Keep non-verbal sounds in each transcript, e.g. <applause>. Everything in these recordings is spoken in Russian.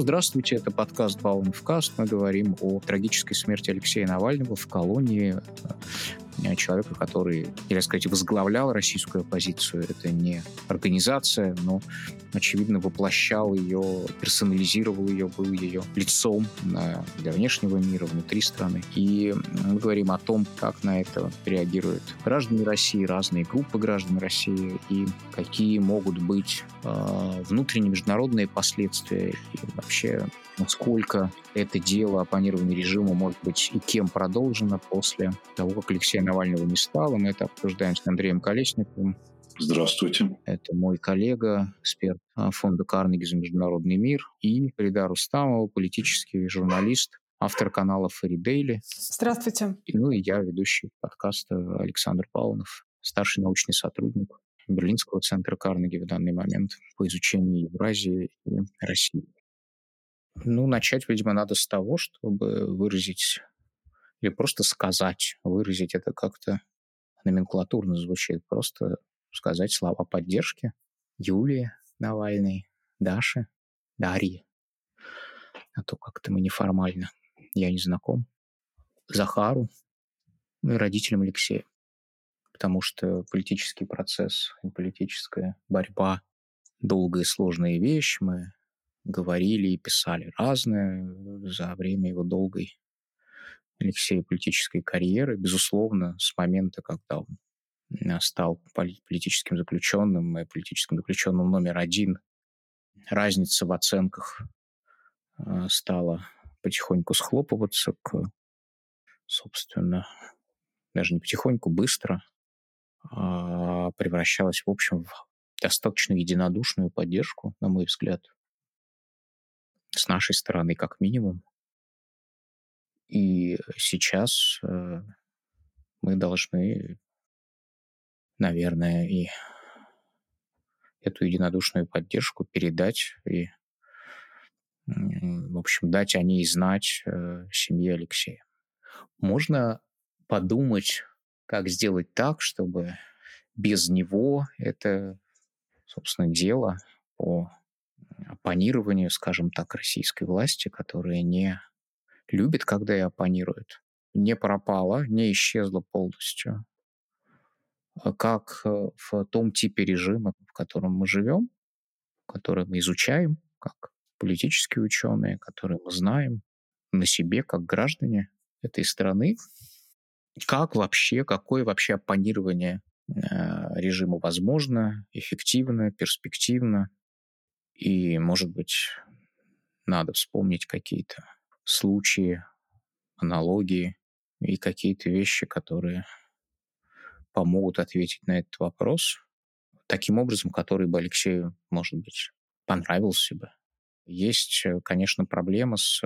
Здравствуйте, это подкаст «Баунов Мы говорим о трагической смерти Алексея Навального в колонии Э, человека, который, или сказать, возглавлял российскую оппозицию. Это не организация, но, очевидно, воплощал ее, персонализировал ее, был ее лицом для внешнего мира, внутри страны. И мы говорим о том, как на это реагируют граждане России, разные группы граждан России, и какие могут быть э, внутренние международные последствия, и вообще насколько это дело оппонирования режиму может быть и кем продолжено после того, как Алексея Навального не стало. Мы это обсуждаем с Андреем Колесниковым. Здравствуйте. Это мой коллега, эксперт а, фонда Карнеги за международный мир, и Фарида Рустамова, политический журналист, автор канала Фаридейли. Здравствуйте. Ну и я, ведущий подкаста Александр Паунов, старший научный сотрудник Берлинского центра Карнеги в данный момент по изучению Евразии и России. Ну, начать, видимо, надо с того, чтобы выразить или просто сказать, выразить это как-то номенклатурно звучит, просто сказать слова поддержки Юлии Навальной, Даше, Дарье, а то как-то мы неформально, я не знаком, Захару, ну и родителям Алексея. Потому что политический процесс и политическая борьба – долгая и сложная вещь. Мы говорили и писали разное за время его долгой Алексея политической карьеры. Безусловно, с момента, когда он стал политическим заключенным и политическим заключенным номер один, разница в оценках э, стала потихоньку схлопываться к, собственно, даже не потихоньку, быстро, а превращалась, в общем, в достаточно единодушную поддержку, на мой взгляд, с нашей стороны как минимум. И сейчас э, мы должны, наверное, и эту единодушную поддержку передать и, в общем, дать о ней знать э, семье Алексея. Можно подумать, как сделать так, чтобы без него это, собственно, дело по оппонированию, скажем так, российской власти, которая не любит, когда и оппонирует, не пропала, не исчезла полностью, а как э, в том типе режима, в котором мы живем, который мы изучаем, как политические ученые, которые мы знаем на себе, как граждане этой страны, как вообще, какое вообще оппонирование э, режиму возможно, эффективно, перспективно, и, может быть, надо вспомнить какие-то случаи, аналогии и какие-то вещи, которые помогут ответить на этот вопрос таким образом, который бы Алексею, может быть, понравился бы. Есть, э, конечно, проблема с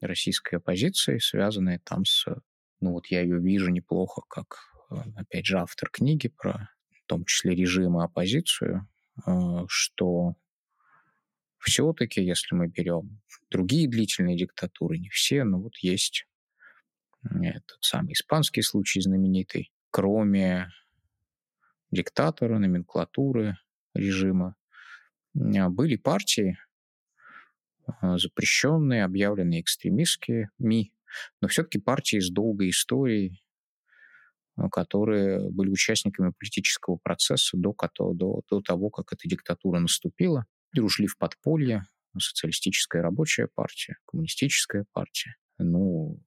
российской оппозицией, связанная там с... Ну вот я ее вижу неплохо, как, э, опять же, автор книги про, в том числе, режим и оппозицию, э, что все-таки, если мы берем другие длительные диктатуры, не все, но вот есть этот самый испанский случай знаменитый, кроме диктатора, номенклатуры режима, были партии, а, запрещенные, объявленные экстремистскими, но все-таки партии с долгой историей, а, которые были участниками политического процесса до, до, до того, как эта диктатура наступила и ушли в подполье, социалистическая рабочая партия, коммунистическая партия. Ну,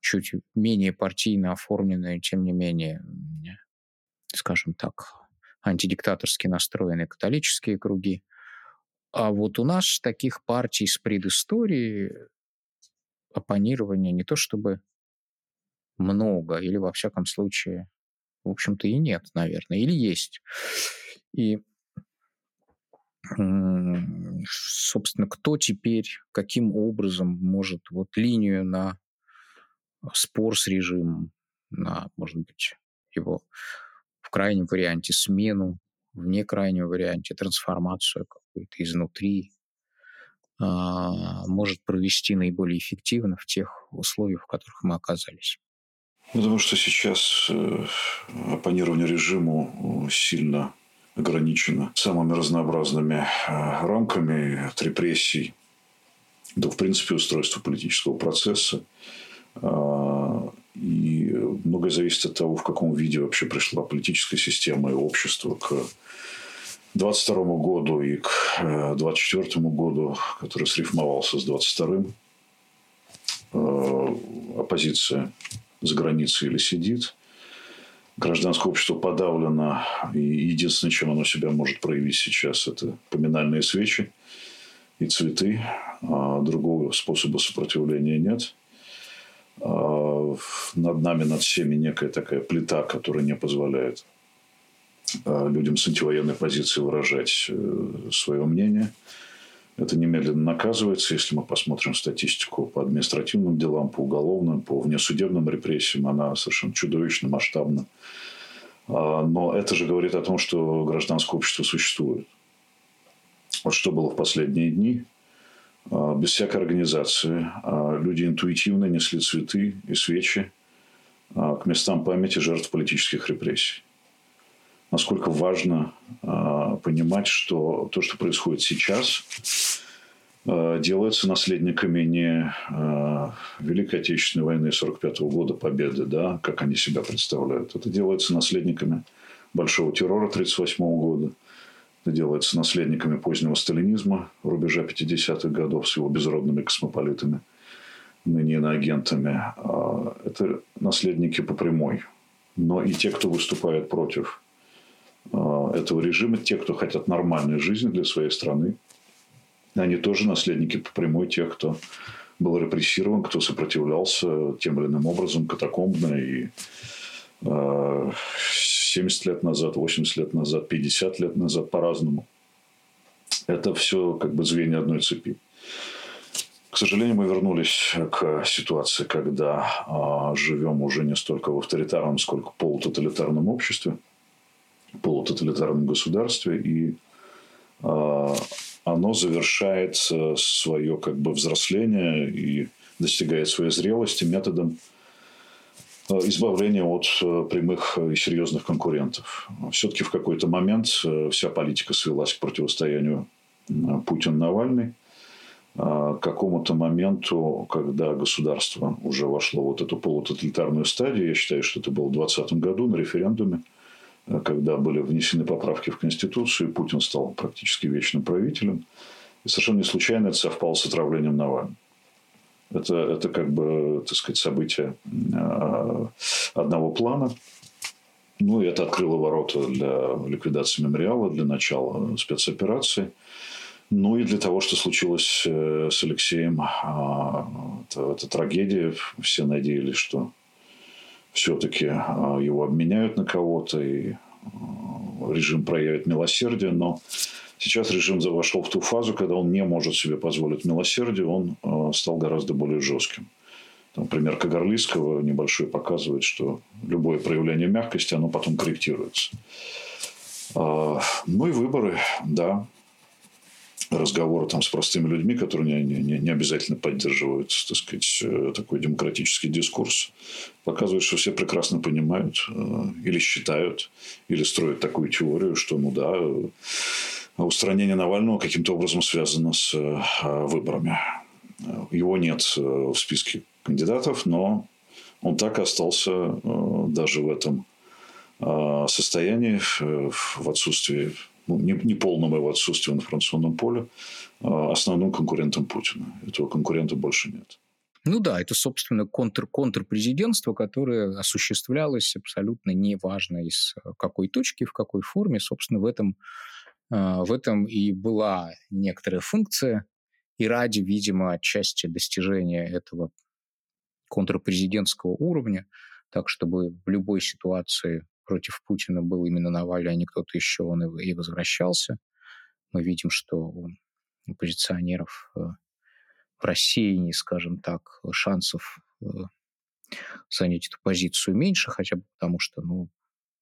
чуть менее партийно оформленные, тем не менее, скажем так, антидиктаторски настроенные католические круги. А вот у нас таких партий с предысторией оппонирования не то чтобы много, или во всяком случае, в общем-то, и нет, наверное, или есть. И собственно, кто теперь, каким образом может вот линию на спор с режимом, на, может быть, его в крайнем варианте смену, в некрайнем варианте трансформацию какую-то изнутри, а, может провести наиболее эффективно в тех условиях, в которых мы оказались. Потому что сейчас э, оппонирование режиму сильно ограничено самыми разнообразными э, рамками от репрессий да, в принципе, устройство политического процесса. А, и многое зависит от того, в каком виде вообще пришла политическая система и общество к 22 году и к 24 э, году, который срифмовался с 22-м. Э, оппозиция за границей или сидит. Гражданское общество подавлено. И единственное, чем оно себя может проявить сейчас, это поминальные свечи и цветы. А другого способа сопротивления нет. А над нами, над всеми некая такая плита, которая не позволяет а, людям с антивоенной позиции выражать э, свое мнение. Это немедленно наказывается. Если мы посмотрим статистику по административным делам, по уголовным, по внесудебным репрессиям, она совершенно чудовищно, масштабна. А, но это же говорит о том, что гражданское общество существует. Вот что было в последние дни. А, без всякой организации. Люди интуитивно несли цветы и свечи к местам памяти жертв политических репрессий насколько важно э, понимать, что то, что происходит сейчас, э, делается наследниками не э, Великой Отечественной войны 1945 года, победы, да, как они себя представляют. Это делается наследниками Большого террора 1938 года. Это делается наследниками позднего сталинизма рубежа 50-х годов с его безродными космополитами, ныне иноагентами. Это наследники по прямой. Но и те, кто выступает против этого режима, те, кто хотят нормальной жизни для своей страны, они тоже наследники по прямой тех, кто был репрессирован, кто сопротивлялся тем или иным образом катакомбно и 70 а, лет назад, 80 лет назад, 50 лет назад по-разному. Это все как бы звенья одной цепи. К сожалению, мы вернулись к ситуации, когда а, живем уже не столько в авторитарном, сколько в полутоталитарном обществе – полутоталитарном государстве, и э, оно завершает свое как бы взросление и достигает своей зрелости методом а, избавления от а, прямых и серьезных конкурентов. Все-таки в какой-то момент вся политика свелась к противостоянию Путин-Навальный. К какому-то моменту, когда государство уже вошло в вот эту полутоталитарную стадию, я считаю, что это было в 2020 году на референдуме, когда были внесены поправки в Конституцию, Путин стал практически вечным правителем. И совершенно не случайно это совпало с отравлением Навального. Это, это как бы, так сказать, событие а, одного плана. Ну, и это открыло ворота для ликвидации мемориала, для начала спецоперации. Ну и для того, что случилось э, с Алексеем, а, это, это трагедия. Все надеялись, что все-таки а, его обменяют на кого-то, и а, режим проявит милосердие, но сейчас режим вошел в ту фазу, когда он не может себе позволить милосердие, он а, стал гораздо более жестким. Там, пример Кагарлийского небольшой показывает, что любое проявление мягкости, оно потом корректируется. Ну и выборы, да, разговоры там с простыми людьми, которые не, не, не обязательно поддерживают, так сказать, э, такой демократический дискурс, показывают, что все прекрасно понимают э, или считают, или строят такую теорию, что, ну да, э, устранение Навального каким-то образом связано с выборами. Его нет в списке кандидатов, но он так и остался даже в этом состоянии, в отсутствии ну, не, не полном его отсутствии в информационном поле, а основным конкурентом Путина. Этого конкурента больше нет. Ну да, это, собственно, контр, контрпрезидентство, которое осуществлялось абсолютно неважно из какой точки, в какой форме. Собственно, в этом, а, в этом и была некоторая функция. И ради, видимо, отчасти достижения этого контрпрезидентского уровня, так чтобы в любой ситуации против Путина был именно Навальный, а не кто-то еще, он и возвращался. Мы видим, что у оппозиционеров э, в России, скажем так, шансов э, занять эту позицию меньше, хотя бы потому что, ну,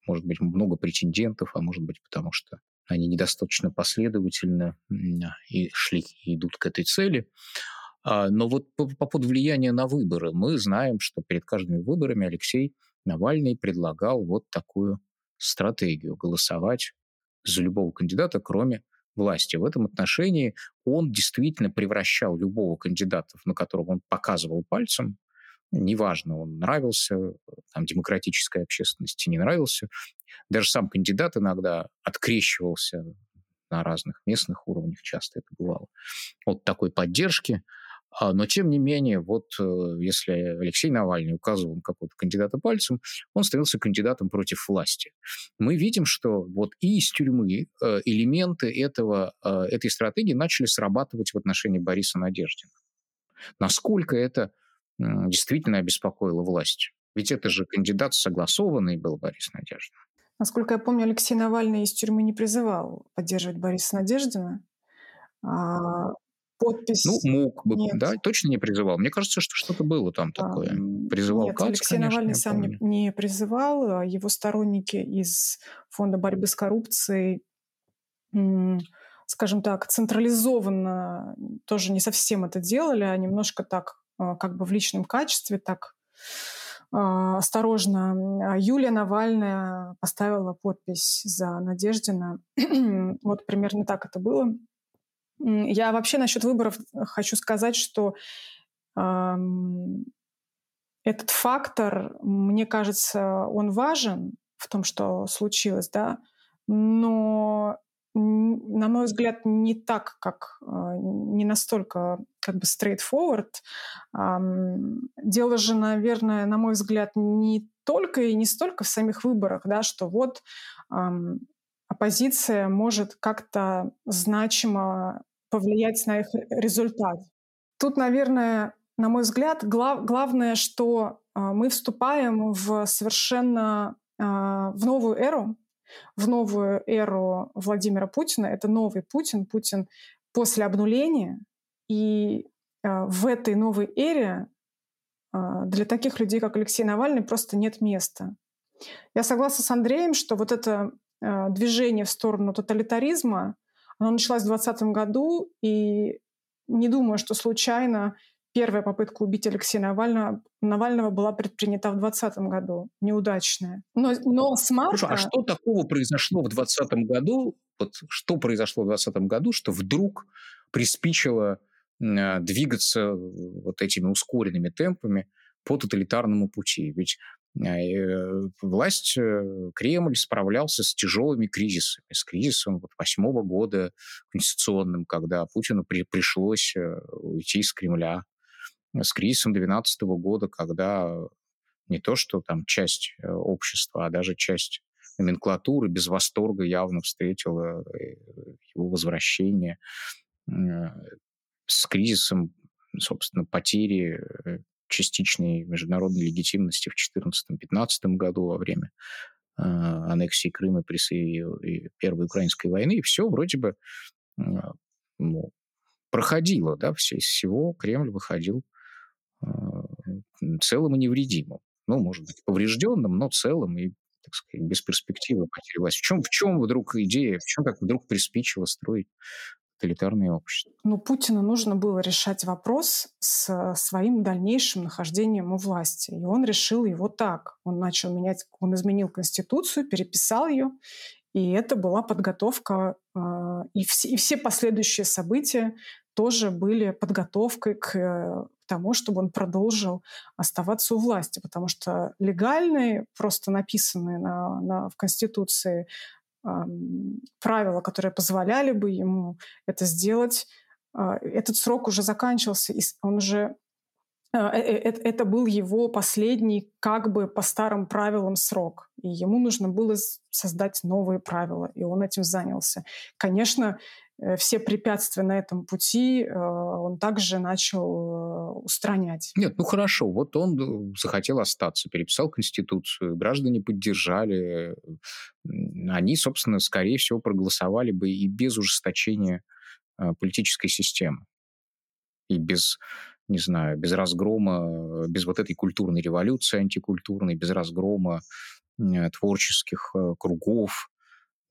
может быть, много претендентов, а может быть, потому что они недостаточно последовательно и шли, и идут к этой цели. А, но вот по, по поводу влияния на выборы мы знаем, что перед каждыми выборами Алексей Навальный предлагал вот такую стратегию – голосовать за любого кандидата, кроме власти. В этом отношении он действительно превращал любого кандидата, на которого он показывал пальцем, неважно, он нравился там, демократической общественности, не нравился. Даже сам кандидат иногда открещивался на разных местных уровнях, часто это бывало, от такой поддержки. А, но, тем не менее, вот э, если Алексей Навальный указывал какого-то кандидата пальцем, он становился кандидатом против власти. Мы видим, что вот и из тюрьмы э, элементы этого, э, этой стратегии начали срабатывать в отношении Бориса Надеждина. Насколько это действительно обеспокоило власть? Ведь это же кандидат согласованный был Борис Надеждин. Насколько я помню, Алексей Навальный из тюрьмы не призывал поддерживать Бориса Надеждина. А подпись... Ну, мог бы, нет. да, точно не призывал. Мне кажется, что что-то было там такое. Призывал Нет, Кац, Алексей конечно, Навальный сам не, не призывал. А его сторонники из Фонда борьбы с коррупцией, скажем так, централизованно тоже не совсем это делали, а немножко так, а, как бы в личном качестве, так а, осторожно. Юлия Навальная поставила подпись за Надеждина. <clears throat> вот примерно так это было. Я вообще насчет выборов хочу сказать, что этот фактор, мне кажется, он важен в том, что случилось, да, но на мой взгляд, не так, как не настолько как бы straightforward. Дело же, наверное, на мой взгляд, не только и не столько в самих выборах, да, что вот оппозиция может как-то значимо повлиять на их результат. Тут, наверное, на мой взгляд, глав, главное, что э, мы вступаем в совершенно э, в новую эру, в новую эру Владимира Путина. Это новый Путин, Путин после обнуления. И э, в этой новой эре э, для таких людей, как Алексей Навальный, просто нет места. Я согласна с Андреем, что вот это э, движение в сторону тоталитаризма, она началась в 2020 году, и не думаю, что случайно первая попытка убить Алексея Навального, Навального была предпринята в 2020 году, неудачная. Но, но с марта... Хорошо, а что такого произошло в 2020 году? Вот что произошло в 2020 году, что вдруг приспичило э, двигаться вот этими ускоренными темпами по тоталитарному пути? Ведь Э, власть, э, Кремль справлялся с тяжелыми кризисами, с кризисом вот восьмого года конституционным, когда Путину при, пришлось э, уйти из Кремля, с кризисом 2012 года, когда не то, что там часть общества, а даже часть номенклатуры без восторга явно встретила его возвращение, с кризисом, собственно, потери частичной международной легитимности в 2014-2015 году во время э, аннексии Крыма при Первой Украинской войны, и все вроде бы э, ну, проходило, да, все, из всего Кремль выходил э, целым и невредимым. Ну, может быть, поврежденным, но целым и, так сказать, без перспективы потери власти. В чем, в чем вдруг идея, в чем так вдруг приспичило строить тоталитарное общество. Ну, Путину нужно было решать вопрос с своим дальнейшим нахождением у власти. И он решил его так. Он начал менять, он изменил Конституцию, переписал ее, и это была подготовка, а, и все, и все последующие события тоже были подготовкой к э, тому, чтобы он продолжил оставаться у власти, потому что легальные, просто написанные на, на, в Конституции правила, которые позволяли бы ему это сделать. А, этот срок уже заканчивался, и он уже а, э, э, это был его последний, как бы по старым правилам, срок. И ему нужно было создать новые правила, и он этим занялся. Конечно, все препятствия на этом пути э, он также начал э, устранять. Нет, ну хорошо, вот он захотел остаться, переписал Конституцию, граждане поддержали, они, собственно, скорее всего, проголосовали бы и без ужесточения политической системы, и без не знаю, без разгрома, без вот этой культурной революции антикультурной, без разгрома творческих кругов,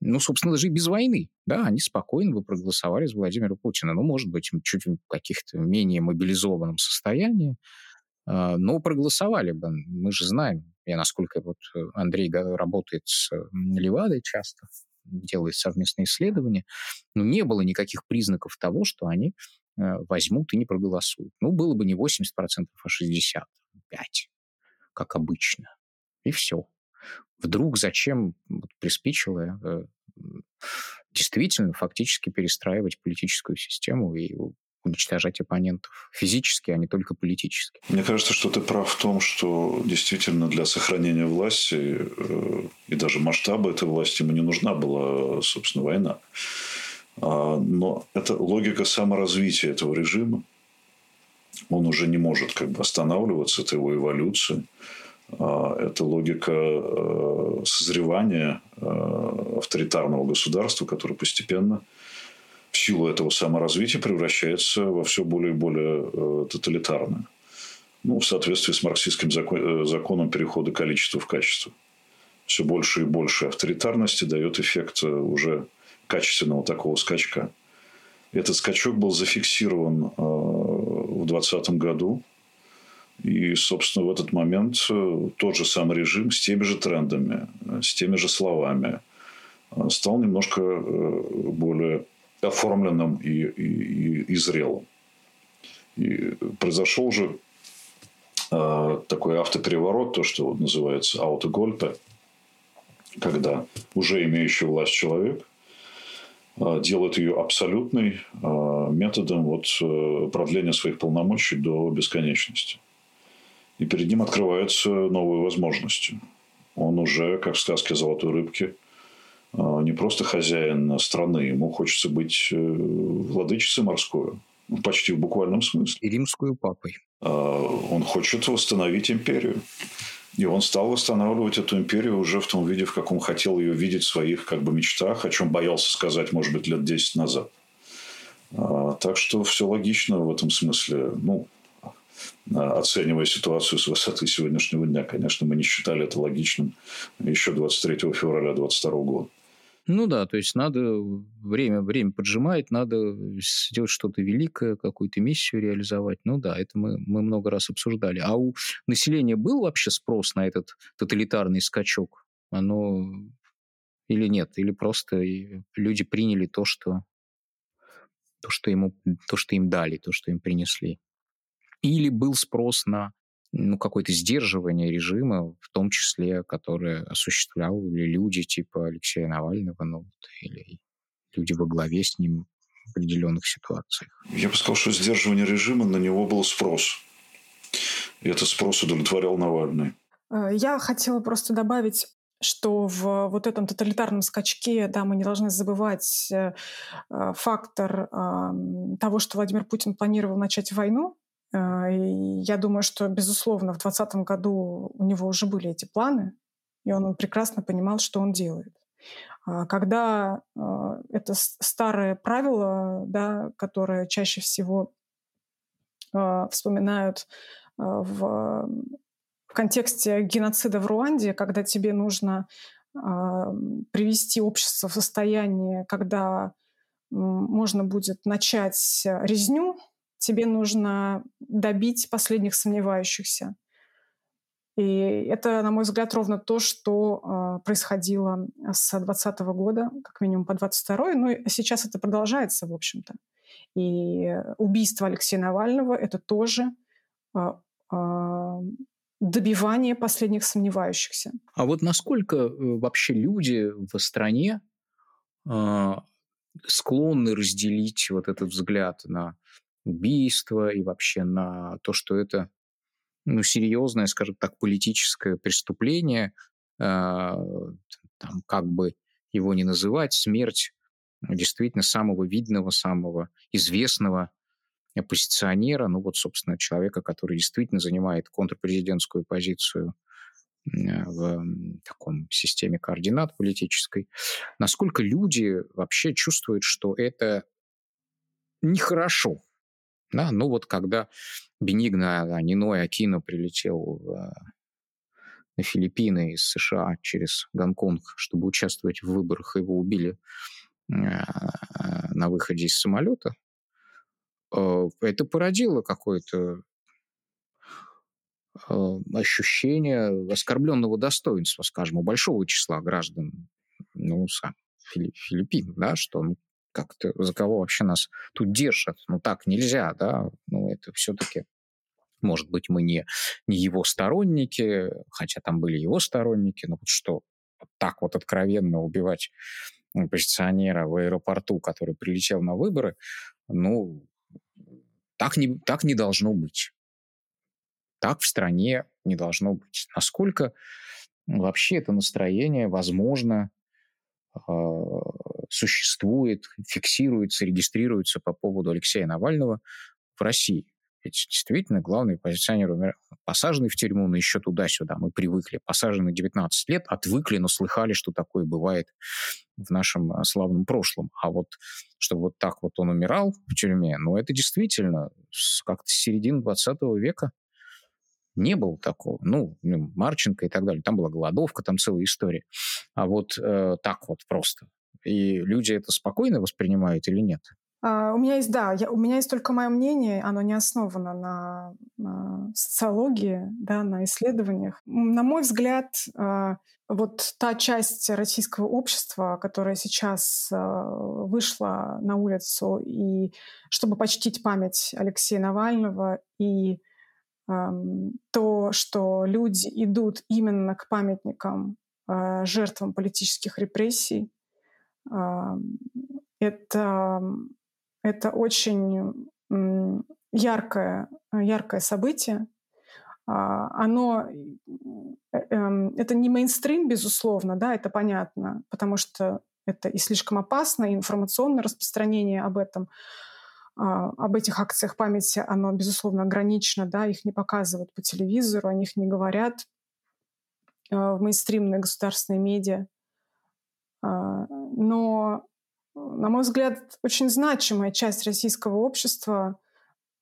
ну, собственно, даже и без войны, да, они спокойно бы проголосовали за Владимира Путина. Ну, может быть, чуть в каких-то менее мобилизованном состоянии, а, но проголосовали бы. Мы же знаем, я насколько вот э, Андрей работает с Левадой часто, делает совместные исследования, но не было никаких признаков того, что они э, возьмут и не проголосуют. Ну, было бы не 80%, а 65%, как обычно. И все. Вдруг зачем вот, приспичило э, действительно фактически перестраивать политическую систему и уничтожать оппонентов физически, а не только политически. Мне кажется, что ты прав в том, что действительно для сохранения власти э, и даже масштаба этой власти ему не нужна была, собственно, война. А, но это логика саморазвития этого режима. Он уже не может как бы останавливаться, это его эволюция. А, это логика э, созревания э, авторитарного государства, которое постепенно в силу этого саморазвития превращается во все более и более э, тоталитарное. Ну, в соответствии с марксистским закон, законом перехода количества в качество. Все больше и больше авторитарности дает эффект уже качественного такого скачка. Этот скачок был зафиксирован в 2020 году и, собственно, в этот момент э, тот же самый режим с теми же трендами, э, с теми же словами э, стал немножко более оформленным и, и, и зрелым. И произошел же такой автопереворот, то, что называется аутогольпе, когда уже имеющий власть человек делает ее абсолютной методом вот продления своих полномочий до бесконечности – и перед ним открываются новые возможности. Он уже, как в сказке «Золотой рыбки», а, не просто хозяин страны, ему хочется быть э, владычицей морской, ну, почти в буквальном смысле. И римскую папой. А, он хочет восстановить империю. И он стал восстанавливать эту империю уже в том виде, в каком хотел ее видеть в своих как бы, мечтах, о чем боялся сказать, может быть, лет 10 назад. А, так что все логично в этом смысле. Ну, оценивая ситуацию с высоты сегодняшнего дня. Конечно, мы не считали это логичным еще 23 февраля 2022 года. Ну да, то есть надо время, время поджимает, надо сделать что-то великое, какую-то миссию реализовать. Ну да, это мы, мы много раз обсуждали. А у населения был вообще спрос на этот тоталитарный скачок? Оно или нет? Или просто люди приняли то, что, то, что, ему, то, что им дали, то, что им принесли? Или был спрос на ну, какое-то сдерживание режима, в том числе, которое осуществляли люди типа Алексея Навального, ну, или люди во главе с ним в определенных ситуациях. Я бы сказал, что сдерживание режима, на него был спрос. И этот спрос удовлетворял Навальный. Э, я хотела просто добавить что в вот этом тоталитарном скачке, да, мы не должны забывать э, э, фактор того, что Владимир Путин планировал начать войну, я думаю, что, безусловно, в 2020 году у него уже были эти планы, и он прекрасно понимал, что он делает. А, когда а, это старое правило, да, которое чаще всего вспоминают в, в контексте геноцида в Руанде, когда тебе нужно привести общество в состояние, когда можно будет начать резню, тебе нужно добить последних сомневающихся. И это, на мой взгляд, ровно то, что э, происходило с 2020 года, как минимум по 22 ну и сейчас это продолжается, в общем-то. И убийство Алексея Навального — это тоже э, э, добивание последних сомневающихся. А вот насколько э, вообще люди в стране э, склонны разделить вот этот взгляд на убийство и вообще на то, что это ну, серьезное, скажем так, политическое преступление, э, там, как бы его ни называть, смерть действительно самого видного, самого известного оппозиционера, ну вот, собственно, человека, который действительно занимает контрпрезидентскую позицию в таком системе координат политической, насколько люди вообще чувствуют, что это нехорошо, да, ну вот когда Бенигно Ниной Акино прилетел в, на Филиппины из США через Гонконг, чтобы участвовать в выборах, его убили э, на выходе из самолета, э, это породило какое-то э, ощущение оскорбленного достоинства, скажем, у большого числа граждан, ну, Филиппин, да, что ну, как-то за кого вообще нас тут держат? Ну так нельзя, да, ну это все-таки может быть, мы не, не его сторонники, хотя там были его сторонники, но вот что, так вот откровенно убивать оппозиционера в аэропорту, который прилетел на выборы, ну, так не, так не должно быть. Так в стране не должно быть. Насколько вообще это настроение, возможно, а, существует, фиксируется, регистрируется по поводу Алексея Навального в России. Ведь действительно главный позиционер посаженный в тюрьму, но еще туда-сюда. Мы привыкли. Посаженный 19 лет, отвыкли, но слыхали, что такое бывает в нашем а, славном прошлом. А вот чтобы вот так вот он умирал в тюрьме, ну это действительно как-то с середины 20 века не было такого. Ну, Марченко и так далее. Там была голодовка, там целая история. А вот э, так вот просто. И люди это спокойно воспринимают или нет? Uh, у меня есть, да, я, у меня есть только мое мнение, оно не основано на, на социологии, да, на исследованиях. На мой взгляд, uh, вот та часть российского общества, которая сейчас uh, вышла на улицу и чтобы почтить память Алексея Навального и то, что люди идут именно к памятникам жертвам политических репрессий, это это очень яркое, яркое событие. А, оно, э, эм, это не мейнстрим, безусловно, да, это понятно, потому что это и слишком опасно, и информационное распространение об этом, а, об этих акциях памяти, оно, безусловно, ограничено, да, их не показывают по телевизору, о них не говорят а, в мейнстримные государственные медиа. Но на мой взгляд, очень значимая часть российского общества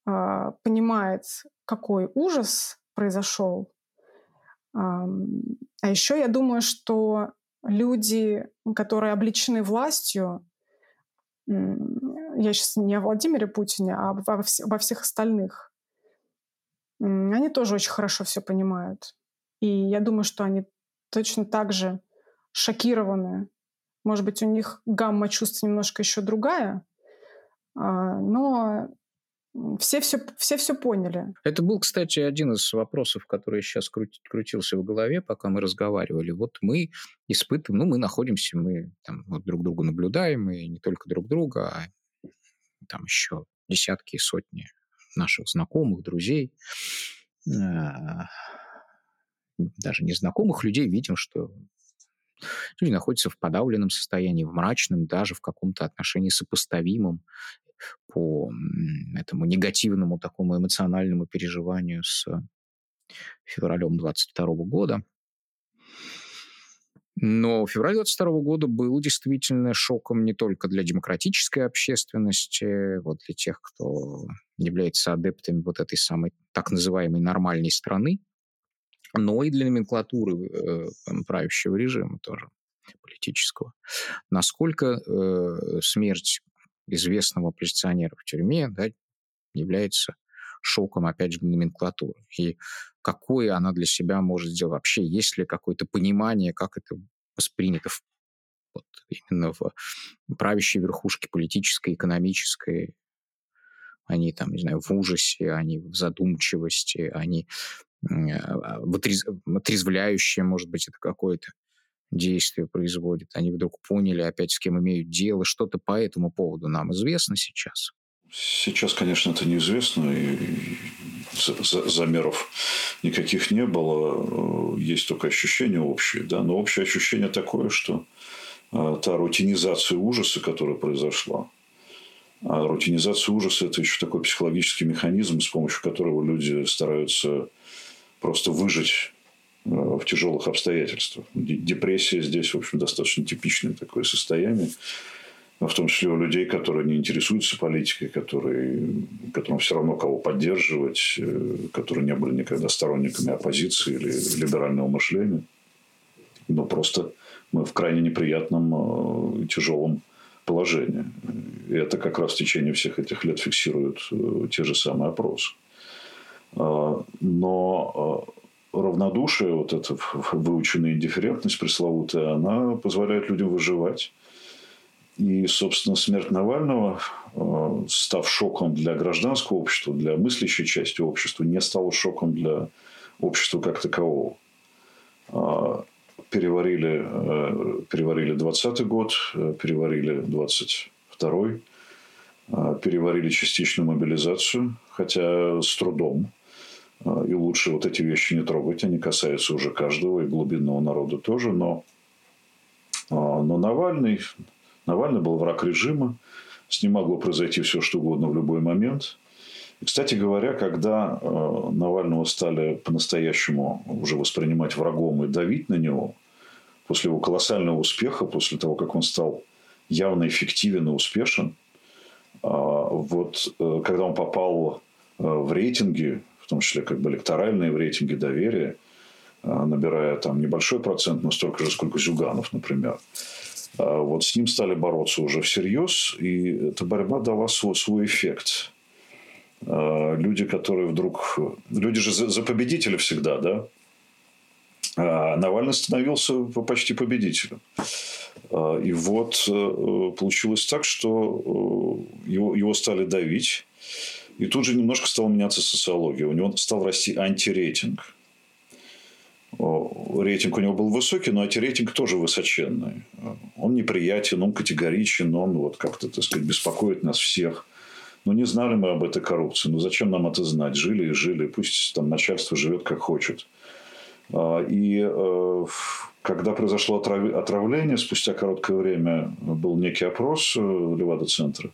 э, понимает, какой ужас произошел. А еще я думаю, что люди, которые обличены властью, я сейчас не о Владимире Путине, а обо всех остальных, они тоже очень хорошо все понимают. И я думаю, что они точно так же шокированы может быть, у них гамма чувств немножко еще другая, а, но все все, все все поняли. Это был, кстати, один из вопросов, который сейчас крутился в голове, пока мы разговаривали. Вот мы испытываем, ну, мы находимся, мы там вот друг друга наблюдаем, и не только друг друга, а там еще десятки и сотни наших знакомых, друзей, а, даже незнакомых людей видим, что Люди находятся в подавленном состоянии, в мрачном, даже в каком-то отношении сопоставимом по этому негативному такому эмоциональному переживанию с февралем 22 года. Но февраль 22 года был действительно шоком не только для демократической общественности, вот для тех, кто является адептами вот этой самой так называемой нормальной страны, но и для номенклатуры э, правящего режима тоже политического. Насколько э, смерть известного оппозиционера в тюрьме да, является шоком, опять же, для номенклатуры. И какое она для себя может сделать вообще, есть ли какое-то понимание, как это воспринято в, вот, именно в правящей верхушке политической, экономической, они там, не знаю, в ужасе, они в задумчивости, они отрезвляющее, может быть, это какое-то действие производит. Они вдруг поняли опять, с кем имеют дело. Что-то по этому поводу нам известно сейчас? Сейчас, конечно, это неизвестно, и замеров никаких не было. Есть только ощущение общее. Да? Но общее ощущение такое, что а, та рутинизация ужаса, которая произошла, а рутинизация ужаса – это еще такой психологический механизм, с помощью которого люди стараются просто выжить э, в тяжелых обстоятельствах. Депрессия здесь, в общем, достаточно типичное такое состояние. В том числе у людей, которые не интересуются политикой, которые, которым все равно кого поддерживать, э, которые не были никогда сторонниками оппозиции или либерального мышления. Но просто мы в крайне неприятном и э, тяжелом положении. И это как раз в течение всех этих лет фиксируют те же самые опросы. А, но а, равнодушие, вот эта выученная индифферентность пресловутая, она позволяет людям выживать. И, собственно, смерть Навального, э, став шоком для гражданского общества, для мыслящей части общества, не стала шоком для общества как такового. А, переварили, переварили 20 год, переварили 22 а, переварили частичную мобилизацию, хотя с трудом. А, и лучше вот эти вещи не трогать, они касаются уже каждого, и глубинного народа тоже. Но, но Навальный, Навальный был враг режима, с ним могло произойти все, что угодно в любой момент. И, кстати говоря, когда э, Навального стали по-настоящему уже воспринимать врагом и давить на него, после его колоссального успеха, после того, как он стал явно эффективен и успешен, вот э, когда он попал э, в рейтинги, том числе как бы электоральные в рейтинге доверия, э, набирая там небольшой процент, но столько же, сколько Зюганов, например, э, вот с ним стали бороться уже всерьез, и эта борьба дала свой, свой эффект. Э, люди, которые вдруг... Люди же за, победителя всегда, да? А Навальный становился почти победителем. Э, и вот э, получилось так, что его, его стали давить. И тут же немножко стала меняться социология. У него стал расти антирейтинг. Рейтинг у него был высокий, но антирейтинг тоже высоченный. Он неприятен, он категоричен, он вот как-то, так сказать, беспокоит нас всех. Ну, не знали мы об этой коррупции. Ну, зачем нам это знать? Жили и жили. Пусть там начальство живет как хочет. А, и э, когда произошло отравление, спустя короткое время был некий опрос э, Левада-центра.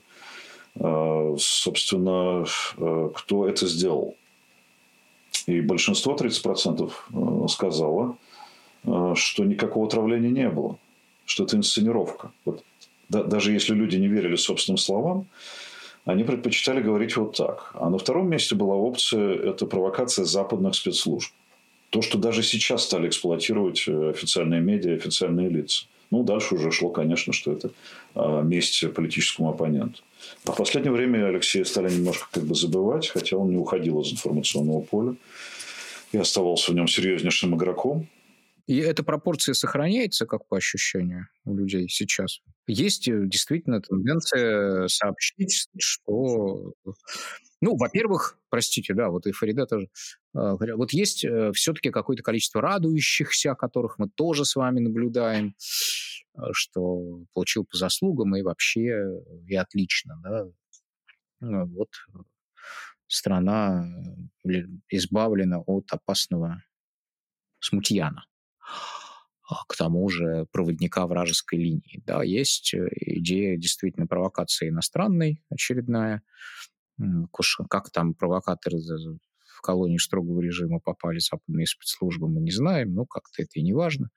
А, собственно, э, кто это сделал? И большинство, 30%, сказало, что никакого отравления не было, что это инсценировка. Вот, да, даже если люди не верили собственным словам, они предпочитали говорить вот так. А на втором месте была опция – это провокация западных спецслужб. То, что даже сейчас стали эксплуатировать э, официальные медиа, официальные лица. Ну, дальше уже шло, конечно, что это а, месть политическому оппоненту. А в последнее время Алексея стали немножко как бы забывать, хотя он не уходил из информационного поля и оставался в нем серьезнейшим игроком. И эта пропорция сохраняется, как по ощущению у людей сейчас. Есть э, действительно тенденция сообщить, что... Ну, во-первых, простите, да, вот и Фарида тоже э, вот есть э, все-таки какое-то количество радующихся, которых мы тоже с вами наблюдаем, э, что получил по заслугам и вообще э, и отлично, да. Ну, вот страна избавлена от опасного смутьяна. А, к тому же проводника вражеской линии. Да, есть э, идея действительно провокации иностранной очередная. Как там провокаторы в колонии строгого режима попали западные спецслужбы, мы не знаем, но как-то это и не важно.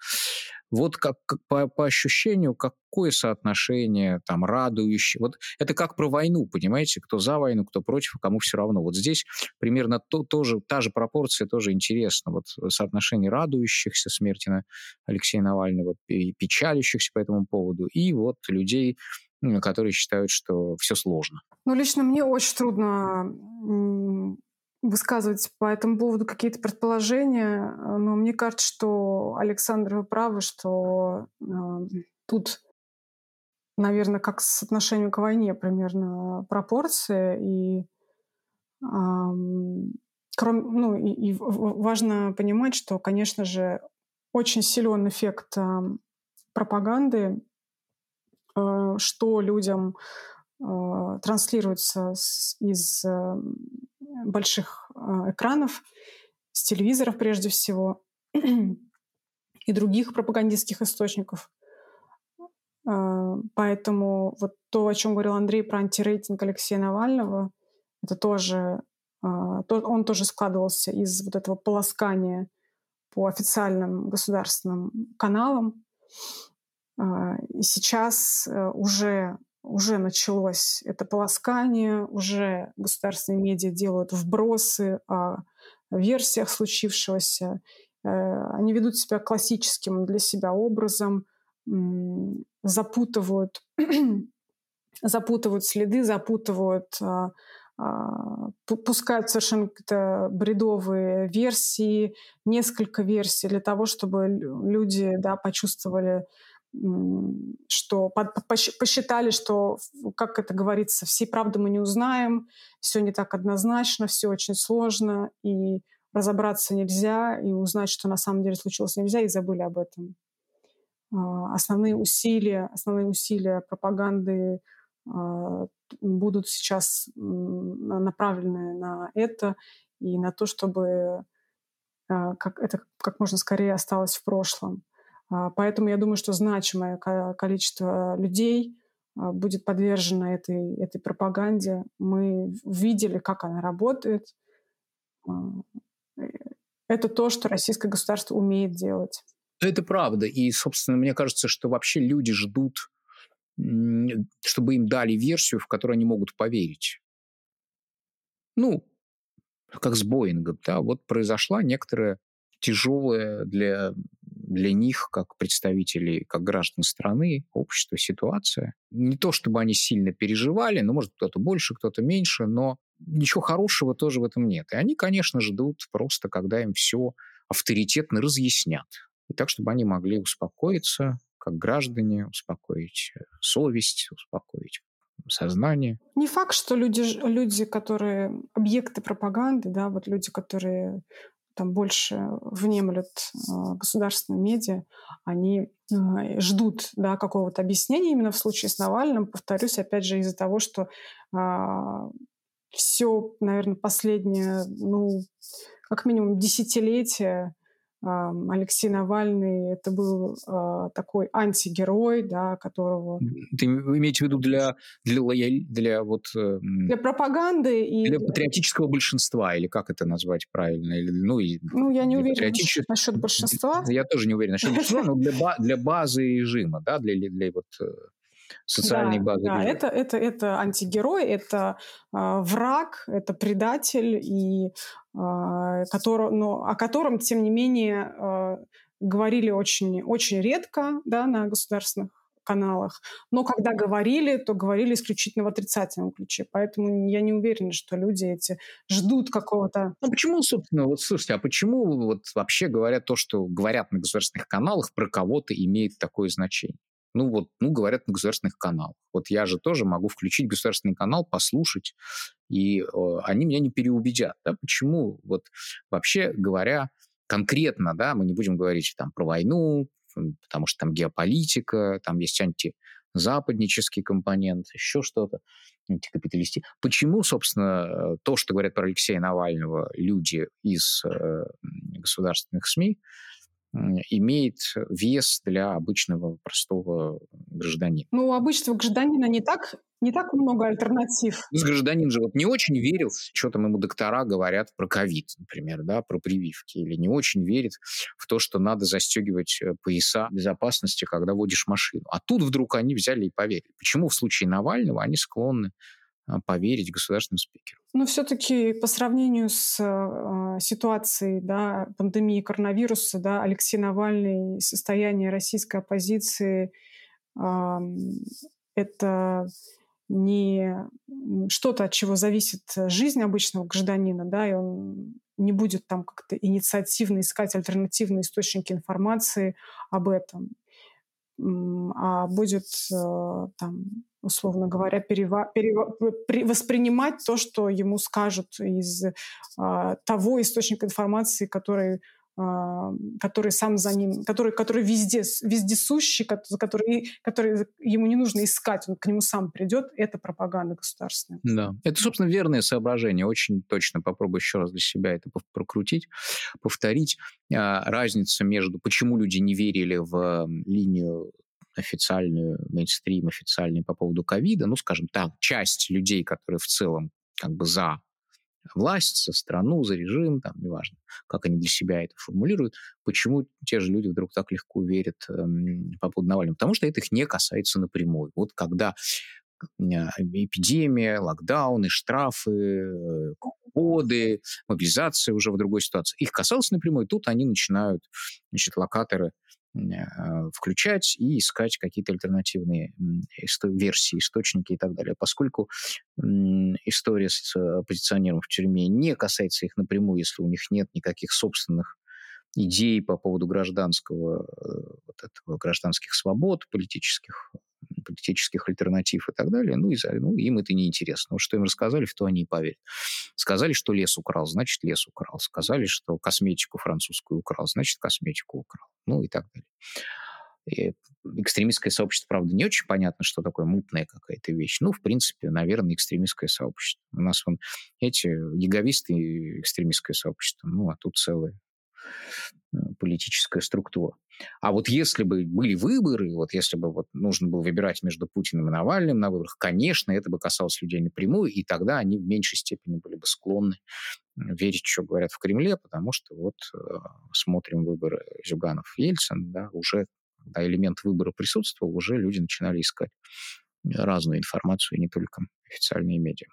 Вот как, как по, по ощущению, какое соотношение там радующее. Вот это как про войну, понимаете, кто за войну, кто против, а кому все равно. Вот здесь примерно то, тоже, та же пропорция тоже интересна. Вот соотношение радующихся смерти Алексея Навального и печалящихся по этому поводу, и вот людей, которые считают, что все сложно. Ну, лично мне очень трудно высказывать по этому поводу какие-то предположения, но мне кажется, что Александр, вы правы, что тут, наверное, как с отношением к войне примерно пропорции, и, э, кроме, ну, и, и важно понимать, что, конечно же, очень силен эффект э, пропаганды, что людям э, транслируется из э, больших экранов, с телевизоров прежде всего <clears throat> и других пропагандистских источников. Поэтому вот то, о чем говорил Андрей про антирейтинг Алексея Навального, это тоже, он тоже складывался из вот этого полоскания по официальным государственным каналам. И сейчас э, уже уже началось это полоскание, уже государственные медиа делают вбросы о версиях случившегося. Э, они ведут себя классическим для себя образом, запутывают, <clears throat> запутывают следы, запутывают а, а, пускают совершенно какие-то бредовые версии, несколько версий для того, чтобы люди да, почувствовали что посчитали, что, как это говорится, всей правды мы не узнаем, все не так однозначно, все очень сложно, и разобраться нельзя, и узнать, что на самом деле случилось нельзя, и забыли об этом. А, основные усилия, основные усилия пропаганды а, будут сейчас направлены на это и на то, чтобы а, как это как можно скорее осталось в прошлом. Поэтому я думаю, что значимое количество людей будет подвержено этой, этой пропаганде. Мы видели, как она работает. Э, это то, что российское государство умеет делать. Это правда. И, собственно, мне кажется, что вообще люди ждут, чтобы им дали версию, в которую они могут поверить. Ну, как с Боингом, да, вот произошла некоторая тяжелая для, для них, как представителей, как граждан страны, общества, ситуация. Не то, чтобы они сильно переживали, но, может, кто-то больше, кто-то меньше, но ничего хорошего тоже в этом нет. И они, конечно, ждут просто, когда им все авторитетно разъяснят. И так, чтобы они могли успокоиться, как граждане, успокоить э, совесть, успокоить сознание. Не факт, что люди, люди, которые объекты пропаганды, да, вот люди, которые там больше внемлют э, государственным медиа, они э, ждут да, какого-то объяснения именно в случае с Навальным. Повторюсь, опять же, из-за того, что а, все, наверное, последнее, ну, как минимум десятилетие Алексей Навальный это был э, такой антигерой, да, которого... Ты имеете в виду для, для, лояль... для, вот, э, для пропаганды и... Для патриотического большинства, или как это назвать правильно? Или, ну, и ну, я не уверен патриотич... насчет большинства. Я тоже не уверен насчет большинства, но для, <laughs> для базы режима, да, для, для вот э, социальной да, базы. Да, это, это, это антигерой, это э, враг, это предатель, и, э, который, но, о котором, тем не менее, э, говорили очень, очень редко да, на государственных каналах. Но когда говорили, то говорили исключительно в отрицательном ключе. Поэтому я не уверена, что люди эти ждут какого-то... Ну почему, собственно, вот слушайте, а почему вот вообще говорят то, что говорят на государственных каналах, про кого-то имеет такое значение? Ну вот, ну говорят на государственных каналах. Вот я же тоже могу включить государственный канал, послушать, и э, они меня не переубедят. Да? Почему? Вот вообще говоря, конкретно, да, мы не будем говорить там про войну, потому что там геополитика, там есть антизападнический компонент, еще что-то, антикапиталисти. Почему, собственно, то, что говорят про Алексея Навального люди из э, государственных СМИ, имеет вес для обычного простого гражданина. Ну, у обычного гражданина не так, не так много альтернатив. Ну, гражданин же вот не очень верил, что там ему доктора говорят про ковид, например, да, про прививки, или не очень верит в то, что надо застегивать э, пояса безопасности, когда водишь машину. А тут вдруг они взяли и поверили. Почему в случае Навального они склонны поверить государственным спикерам. Но все-таки по сравнению с э, ситуацией да, пандемии коронавируса, да, Алексей Навальный, состояние российской оппозиции это не что-то, от чего зависит жизнь обычного гражданина, да, и он не будет там как-то инициативно искать альтернативные источники информации об этом, а будет э, там условно говоря, перева- перева- при- воспринимать то, что ему скажут из а, того источника информации, который а, который сам за ним, который, который везде, вездесущий, который, который ему не нужно искать, он к нему сам придет, это пропаганда государственная. Да, это, собственно, верное соображение. Очень точно попробую еще раз для себя это прокрутить, повторить. А, разница между, почему люди не верили в линию официальную, мейнстрим официальный по поводу ковида, ну, скажем так, часть людей, которые в целом как бы за власть, за страну, за режим, там, неважно, как они для себя это формулируют, почему те же люди вдруг так легко верят эм, по поводу Навального? Потому что это их не касается напрямую. Вот когда эпидемия, локдауны, штрафы, коды, мобилизация уже в другой ситуации. Их касалось напрямую, тут они начинают значит, локаторы включать и искать какие-то альтернативные версии, источники и так далее. Поскольку история с оппозиционером в тюрьме не касается их напрямую, если у них нет никаких собственных идей по поводу гражданского, вот этого, гражданских свобод, политических политических альтернатив и так далее, ну, и, ну им это не интересно. Вот что им рассказали, в то они и поверят. Сказали, что лес украл, значит, лес украл. Сказали, что косметику французскую украл, значит, косметику украл. Ну, и так далее. И экстремистское сообщество, правда, не очень понятно, что такое мутная какая-то вещь. Ну, в принципе, наверное, экстремистское сообщество. У нас вон эти яговисты экстремистское сообщество, ну, а тут целое Э, политическая структура. А вот если бы были выборы, вот если бы вот нужно было выбирать между Путиным и Навальным на выборах, конечно, это бы касалось людей напрямую, и тогда они в меньшей степени были бы склонны верить, что говорят в Кремле, потому что вот э, смотрим выборы Зюганов-Ельцин, да, уже когда элемент выбора присутствовал, уже люди начинали искать разную информацию, не только официальные медиа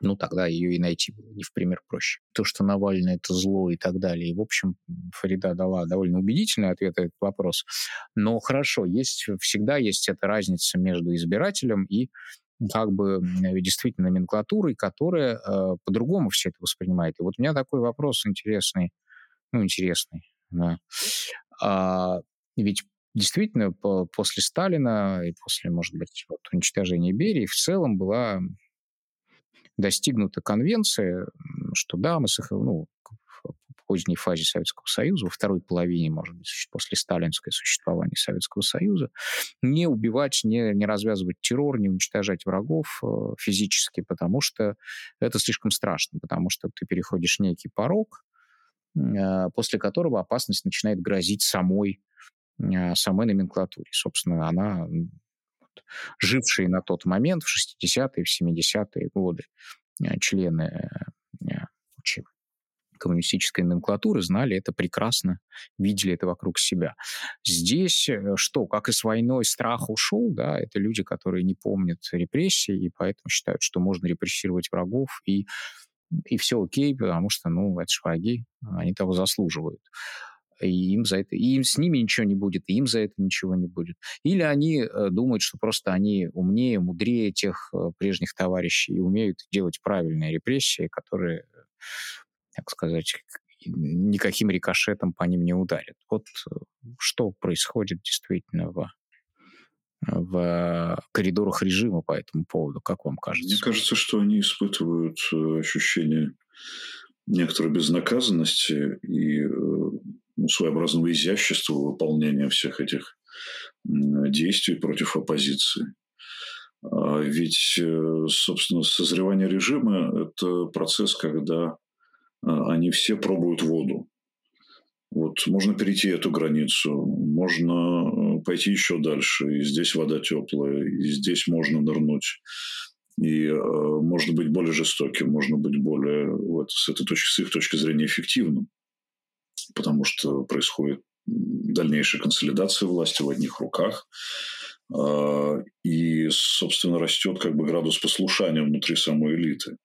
ну, тогда ее и найти было не в пример проще. То, что Навальный — это зло и так далее. И, в общем, Фарида дала довольно убедительный ответ на этот вопрос. Но хорошо, есть, всегда есть эта разница между избирателем и как бы действительно номенклатурой, которая э, по-другому все это воспринимает. И вот у меня такой вопрос интересный, ну, интересный, да. А, ведь действительно по, после Сталина и после, может быть, вот, уничтожения Берии в целом была достигнута конвенция, что да, мы ну, в поздней фазе Советского Союза, во второй половине, может быть, после сталинского существования Советского Союза, не убивать, не, не развязывать террор, не уничтожать врагов э, физически, потому что это слишком страшно, потому что ты переходишь некий порог, э, после которого опасность начинает грозить самой, э, самой номенклатуре. Собственно, она жившие на тот момент, в 60-е, в 70-е годы, э, члены э, коммунистической номенклатуры знали это прекрасно, видели это вокруг себя. Здесь э, что, как и с войной страх ушел, да, это люди, которые не помнят репрессии, и поэтому считают, что можно репрессировать врагов, и, и все окей, потому что, ну, это же враги, они того заслуживают и им за это, и им с ними ничего не будет, и им за это ничего не будет. Или они э, думают, что просто они умнее, мудрее тех э, прежних товарищей и умеют делать правильные репрессии, которые, так сказать, никаким рикошетом по ним не ударят. Вот э, что происходит действительно в в коридорах режима по этому поводу, как вам кажется? Мне кажется, что они испытывают ощущение некоторой безнаказанности и своеобразного изящества выполнения всех этих действий против оппозиции. А ведь, э, собственно, созревание режима – это процесс, когда а, они все пробуют воду. Вот можно перейти эту границу, можно э, пойти еще дальше, и здесь вода теплая, и здесь можно нырнуть, и э, можно быть более жестоким, можно быть более вот, с этой точки, с их точки зрения эффективным потому что происходит дальнейшая консолидация власти в одних руках. А, и, собственно, растет как бы градус послушания внутри самой элиты.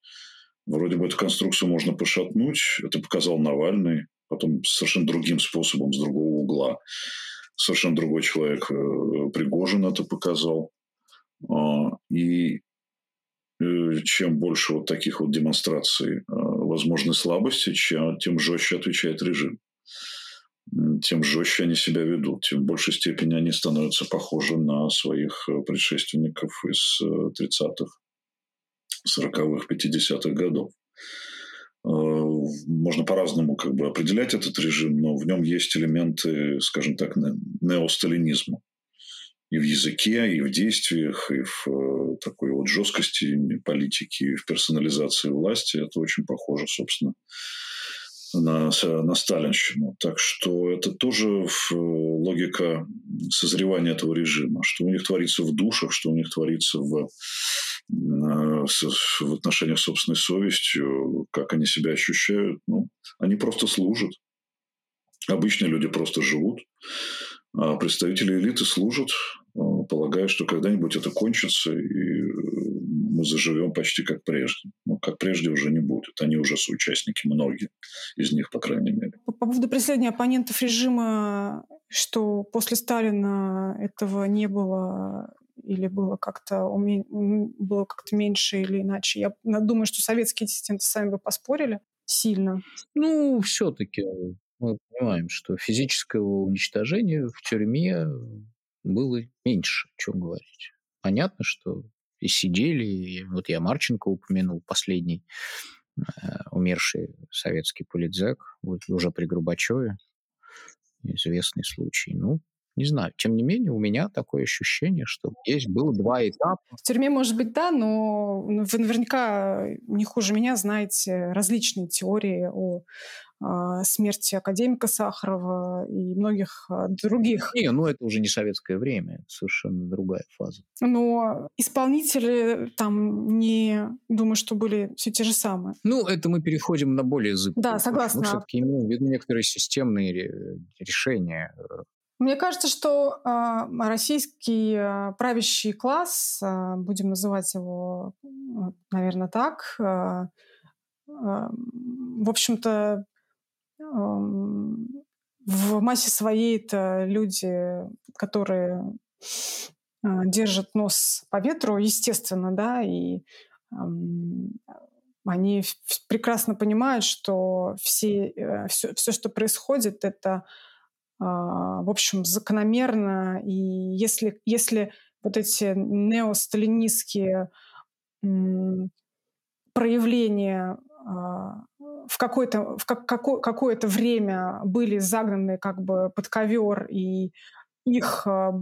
Вроде бы эту конструкцию можно пошатнуть. Это показал Навальный. Потом совершенно другим способом, с другого угла. Совершенно другой человек э, Пригожин это показал. А, и э, чем больше вот таких вот демонстраций а, возможной слабости, тем жестче отвечает режим тем жестче они себя ведут, тем в большей степени они становятся похожи на своих э, предшественников из 30-х, 40-х, 50-х годов. Э, можно по-разному как бы определять этот режим, но в нем есть элементы, скажем так, неосталинизма. И в языке, и в действиях, и в э, такой вот жесткости политики, и в персонализации власти. Это очень похоже, собственно, на, на сталинщину. Так что это тоже э, логика созревания этого режима. Что у них творится в душах, что у них творится в, э, в отношениях с собственной совестью, как они себя ощущают. Ну, они просто служат. Обычные люди просто живут. А представители элиты служат, э, полагая, что когда-нибудь это кончится, и мы заживем почти как прежде. Ну, как прежде уже не будет. Они уже соучастники, многие из них, по крайней мере. По поводу преследования оппонентов режима, что после Сталина этого не было или было как-то уме... было как-то меньше или иначе. Я думаю, что советские диссиденты сами бы поспорили сильно. Ну, все-таки мы понимаем, что физического уничтожения в тюрьме было меньше, о чем говорить. Понятно, что и сидели, вот я Марченко упомянул, последний э, умерший советский политзек, вот уже при Горбачеве, известный случай. Ну, не знаю. Тем не менее, у меня такое ощущение, что есть было два этапа. В тюрьме, может быть, да, но вы наверняка не хуже меня знаете различные теории о а, смерти академика Сахарова и многих а, других. Не, ну это уже не советское время, совершенно другая фаза. Но исполнители там не, думаю, что были все те же самые. Ну, это мы переходим на более зыбкую. Да, согласна. Мы все-таки имеем в виду некоторые системные решения. Мне кажется, что э, российский э, правящий класс, э, будем называть его, наверное, так, э, э, в общем-то, в массе своей это люди, которые а, держат нос по ветру, естественно, да, и они прекрасно понимают, что все, все, э, все, что происходит, это, а, в общем, закономерно. И если, если вот эти неосталинистские проявления а, в какое-то в как, какое, какое-то время были загнаны как бы под ковер и их а,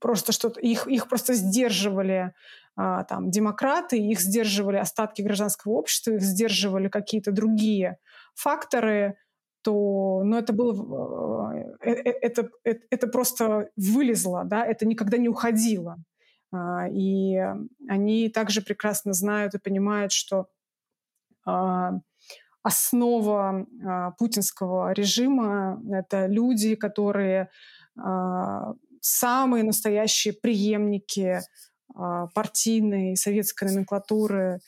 просто что-то их их просто сдерживали а, там демократы, их сдерживали остатки гражданского общества, их сдерживали какие-то другие факторы, то, ну, это было, э, э, это, это, это просто вылезло, да, это никогда не уходило. И они также прекрасно знают и понимают, что а, основа а, путинского режима — это люди, которые а, самые настоящие преемники партийной советской номенклатуры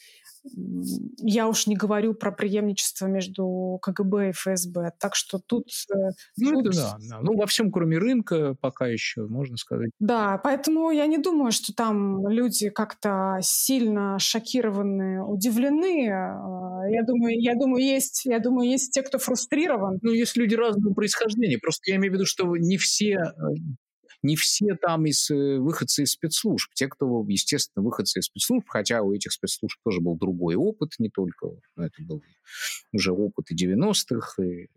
я уж не говорю про преемничество между КГБ и ФСБ. Так что тут... Э, ну, тут... Это да, да. Ну, во всем, кроме рынка, пока еще, можно сказать. Да, поэтому я не думаю, что там люди как-то сильно шокированы, удивлены. А, я думаю, я думаю, есть, я думаю, есть те, кто фрустрирован. Ну, есть люди разного происхождения. Просто я имею в виду, что не все э, не все там из э, выходцы из спецслужб. Те, кто, естественно, выходцы из спецслужб, хотя у этих спецслужб тоже был другой опыт, не только, ну, это был уже опыт и 90-х, и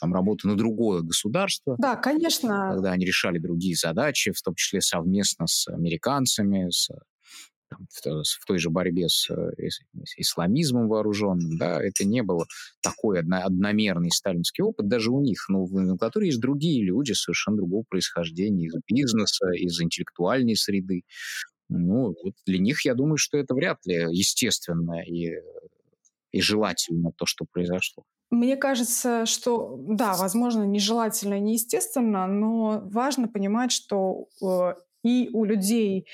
там работа на другое государство. Да, конечно. Когда они решали другие задачи, в том числе совместно с американцами, с там, в, в той же борьбе с, э, с исламизмом вооруженным, да, это не было такой одно, одномерный сталинский опыт даже у них. Но в номенклатуре есть другие люди совершенно другого происхождения, из бизнеса, из интеллектуальной среды. Ну, вот для них, я думаю, что это вряд ли естественно и, и желательно то, что произошло. Мне кажется, что да, возможно, нежелательно неестественно, но важно понимать, что э, и у людей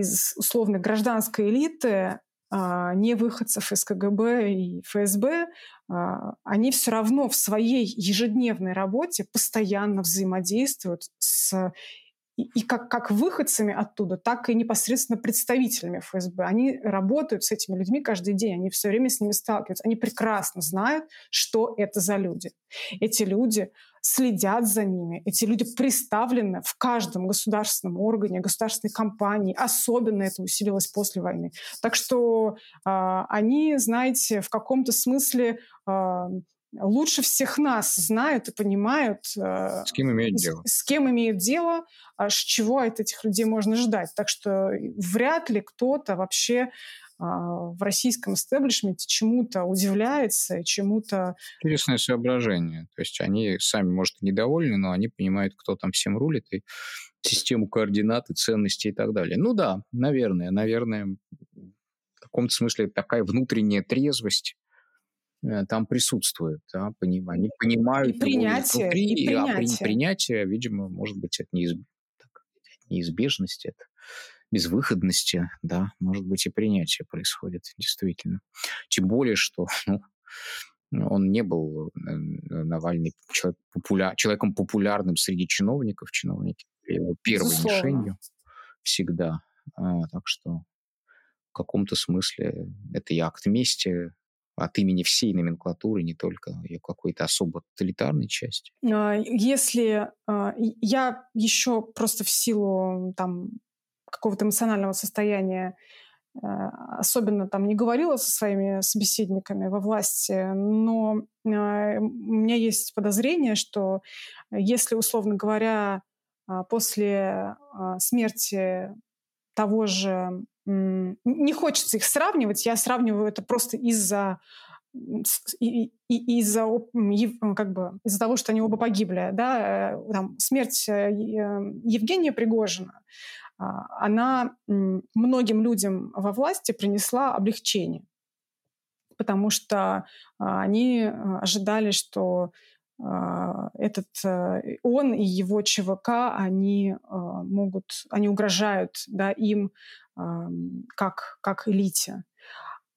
из условной гражданской элиты, а, не выходцев из КГБ и ФСБ, а, они все равно в своей ежедневной работе постоянно взаимодействуют с и, и как, как выходцами оттуда, так и непосредственно представителями ФСБ. Они работают с этими людьми каждый день, они все время с ними сталкиваются. Они прекрасно знают, что это за люди. Эти люди следят за ними. Эти люди представлены в каждом государственном органе, государственной компании. Особенно это усилилось после войны. Так что э, они, знаете, в каком-то смысле э, лучше всех нас знают и понимают, э, с кем имеют дело, с, кем имеют дело, с чего от этих людей можно ждать. Так что вряд ли кто-то вообще в российском истеблишменте чему-то удивляется чему-то... Интересное соображение. То есть они сами, может, недовольны, но они понимают, кто там всем рулит, и систему координат, и ценностей и так далее. Ну да, наверное, наверное, в каком-то смысле такая внутренняя трезвость э, там присутствует, да, они понимают и принятие, внутри, и принятие. А принятие, видимо, может быть, от, неизб... так, неизбежности, от безвыходности, да, может быть, и принятие происходит, действительно. Тем более, что <laughs> ну, он не был э, Навальный человек, популя... человеком популярным среди чиновников, чиновники его первой Безусловно. мишенью всегда. А, так что в каком-то смысле это и акт мести от имени всей номенклатуры, не только ее какой-то особо тоталитарной части? А, если а, я еще просто в силу там какого-то эмоционального состояния а, особенно там не говорила со своими собеседниками во власти, но у меня есть подозрение, что если, условно говоря, после смерти того же не хочется их сравнивать, я сравниваю это просто из-за из-за как бы из-за того, что они оба погибли, да, э, там, смерть э, Евгения Пригожина, а, она многим людям во власти принесла облегчение, потому что а, они э, ожидали, что а, этот он и его ЧВК, они могут, они угрожают да, им как, как элите.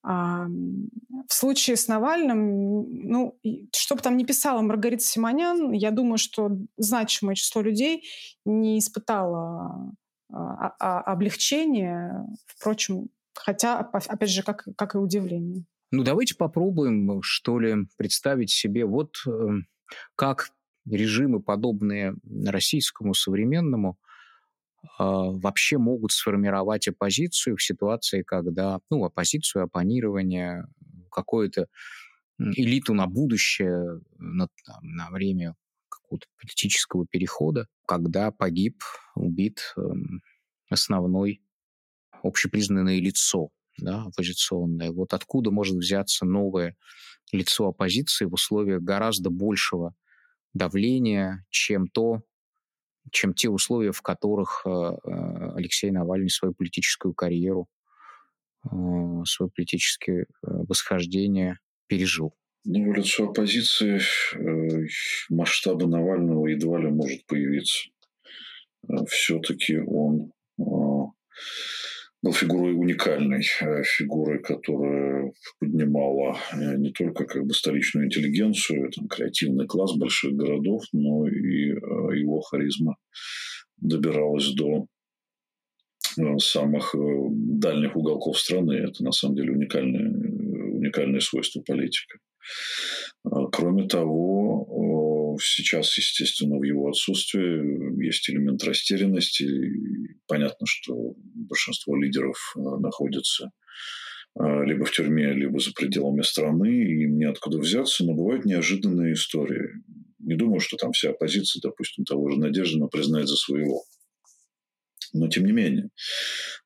В случае с Навальным, ну, что бы там ни писала Маргарита Симонян, я думаю, что значимое число людей не испытало а, а, облегчения, впрочем, хотя, опять же, как, как и удивление. Ну, давайте попробуем, что ли, представить себе вот э, как режимы, подобные российскому современному, вообще могут сформировать оппозицию в ситуации, когда, ну, оппозицию, оппонирование, какую-то элиту на будущее, на, на время какого-то политического перехода, когда погиб, убит э, основной общепризнанное лицо да, оппозиционное. Вот откуда может взяться новое лицо оппозиции в условиях гораздо большего давления, чем то, чем те условия, в которых э, э, Алексей Навальный свою политическую карьеру, э, свое политическое восхождение пережил. Ну, в лицо оппозиции масштаба Навального едва ли может появиться. Все-таки он был фигурой уникальной, э, фигурой, которая поднимала э, не только как бы столичную интеллигенцию, там, креативный класс больших городов, но и э, его харизма добиралась до самых дальних уголков страны. Это на самом деле уникальное, уникальное свойство политика. Кроме того, сейчас, естественно, в его отсутствии есть элемент растерянности. Понятно, что большинство лидеров э, находятся э, либо в тюрьме, либо за пределами страны, и им неоткуда взяться, но бывают неожиданные истории. Не думаю, что там вся оппозиция, допустим, того же Надеждина признает за своего. Но тем не менее,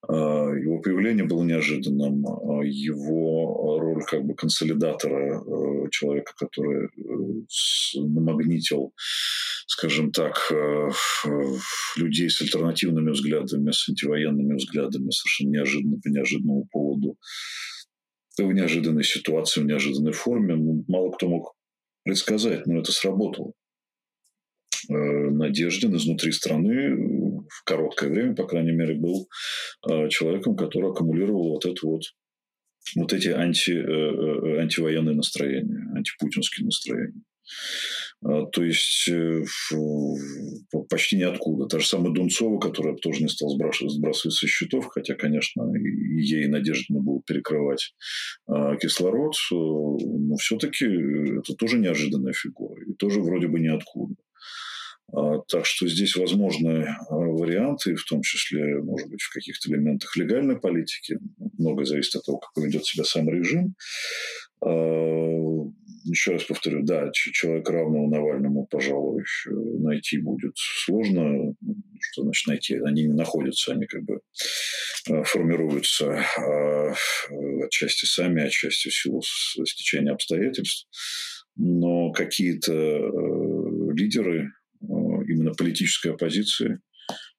э, его появление было неожиданным. Его роль как бы консолидатора, человека, который намагнитил скажем так, э, людей с альтернативными взглядами, с антивоенными взглядами, совершенно неожиданно, по неожиданному поводу, в неожиданной ситуации, в неожиданной форме. Ну, мало кто мог предсказать, но это сработало. Э, Надеждин изнутри страны в короткое время, по крайней мере, был э, человеком, который аккумулировал вот это вот вот эти анти, антивоенные настроения, антипутинские настроения. А, то есть э, почти ниоткуда. Та же самая Дунцова, которая тоже не стала сбрасывать, со счетов, хотя, конечно, ей надежда было перекрывать а, кислород, э, но все-таки это тоже неожиданная фигура. И тоже вроде бы ниоткуда. А, так что здесь возможны варианты, в том числе, может быть, в каких-то элементах легальной политики. Многое зависит от того, как поведет себя сам режим еще раз повторю, да, человек равного Навальному, пожалуй, найти будет сложно. Что значит найти? Они не находятся, они как бы формируются а, отчасти сами, отчасти в силу стечения обстоятельств. Но какие-то э, лидеры именно политической оппозиции